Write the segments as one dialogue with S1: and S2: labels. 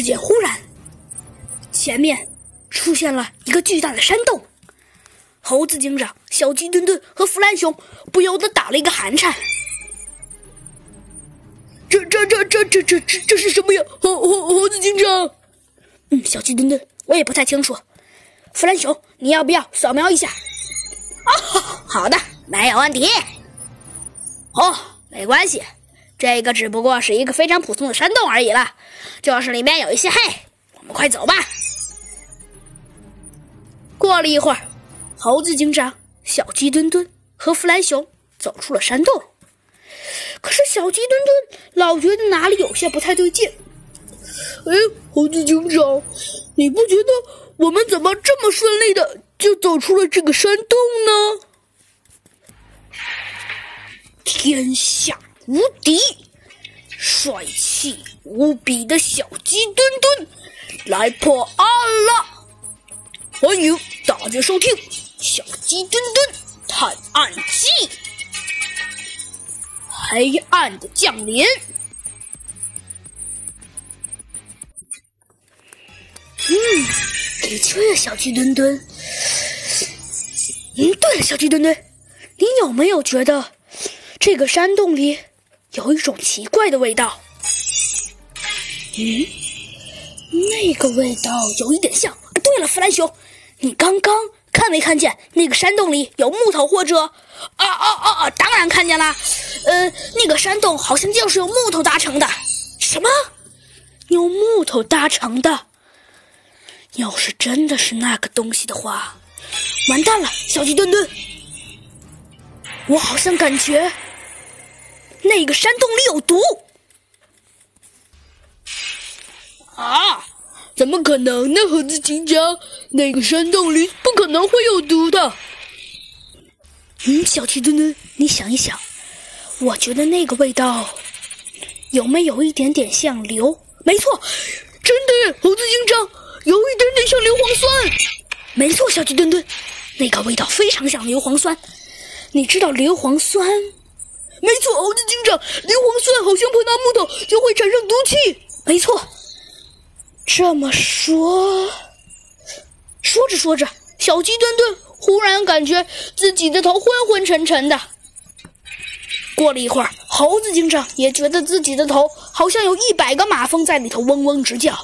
S1: 世界忽然，前面出现了一个巨大的山洞。猴子警长、小鸡墩墩和弗兰熊不由得打了一个寒颤。
S2: 这、这、这、这、这、这、这这是什么呀？猴、猴、猴子警长。
S1: 嗯，小鸡墩墩，我也不太清楚。弗兰熊，你要不要扫描一下？
S3: 哦，好的，没有问题。哦，没关系，这个只不过是一个非常普通的山洞而已了，就是里面有一些黑。我们快走吧。
S1: 过了一会儿，猴子警长、小鸡墩墩和弗兰熊走出了山洞。可是小鸡墩墩老觉得哪里有些不太对劲。
S2: 哎，猴子警长，你不觉得我们怎么这么顺利的就走出了这个山洞呢？
S1: 天下无敌、帅气无比的小鸡墩墩来破案了！欢迎大家收听《小鸡墩墩探案记》。黑暗的降临。嗯，的确，小鸡墩墩。嗯，对了，小鸡墩墩，你有没有觉得？这个山洞里有一种奇怪的味道。嗯，那个味道有一点像。对了，弗兰熊，你刚刚看没看见那个山洞里有木头或者……啊啊啊啊！当然看见了。呃，那个山洞好像就是用木头搭成的。什么？用木头搭成的？要是真的是那个东西的话，完蛋了，小鸡墩墩。我好像感觉。那个山洞里有毒
S2: 啊！怎么可能呢，猴子警长？那个山洞里不可能会有毒的。
S1: 嗯，小鸡墩墩，你想一想，我觉得那个味道有没有一点点像硫？没错，
S2: 真的，猴子警长，有一点点像硫磺酸。
S1: 没错，小鸡墩墩，那个味道非常像硫磺酸。你知道硫磺酸？
S2: 没错，猴子警长，硫磺酸好像碰到木头就会产生毒气。
S1: 没错，这么说，说着说着，小鸡墩墩忽然感觉自己的头昏昏沉沉的。过了一会儿，猴子警长也觉得自己的头好像有一百个马蜂在里头嗡嗡直叫。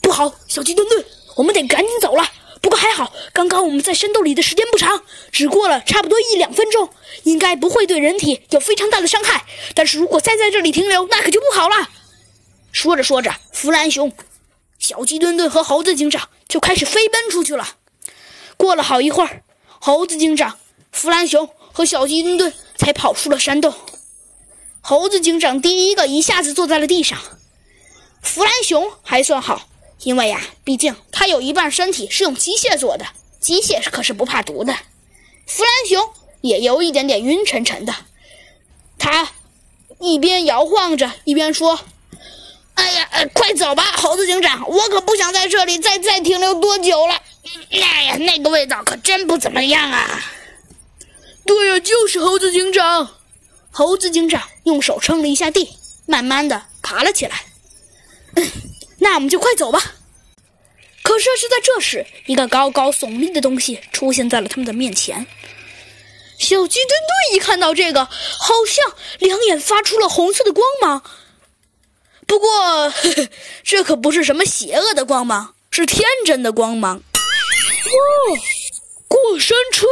S1: 不好，小鸡墩墩，我们得赶紧走了。不过还好，刚刚我们在山洞里的时间不长，只过了差不多一两分钟，应该不会对人体有非常大的伤害。但是如果再在这里停留，那可就不好了。说着说着，弗兰熊、小鸡墩墩和猴子警长就开始飞奔出去了。过了好一会儿，猴子警长、弗兰熊和小鸡墩墩才跑出了山洞。猴子警长第一个一下子坐在了地上，弗兰熊还算好。因为呀，毕竟他有一半身体是用机械做的，机械可是不怕毒的。弗兰熊也有一点点晕沉沉的，他一边摇晃着，一边说：“哎呀，快走吧，猴子警长，我可不想在这里再再停留多久了。哎呀，那个味道可真不怎么样啊！”
S2: 对呀，就是猴子警长。
S1: 猴子警长用手撑了一下地，慢慢的爬了起来。那我们就快走吧。可是是在这时，一个高高耸立的东西出现在了他们的面前。小鸡墩墩一看到这个，好像两眼发出了红色的光芒。不过，呵 呵这可不是什么邪恶的光芒，是天真的光芒。
S2: 哇，过山车！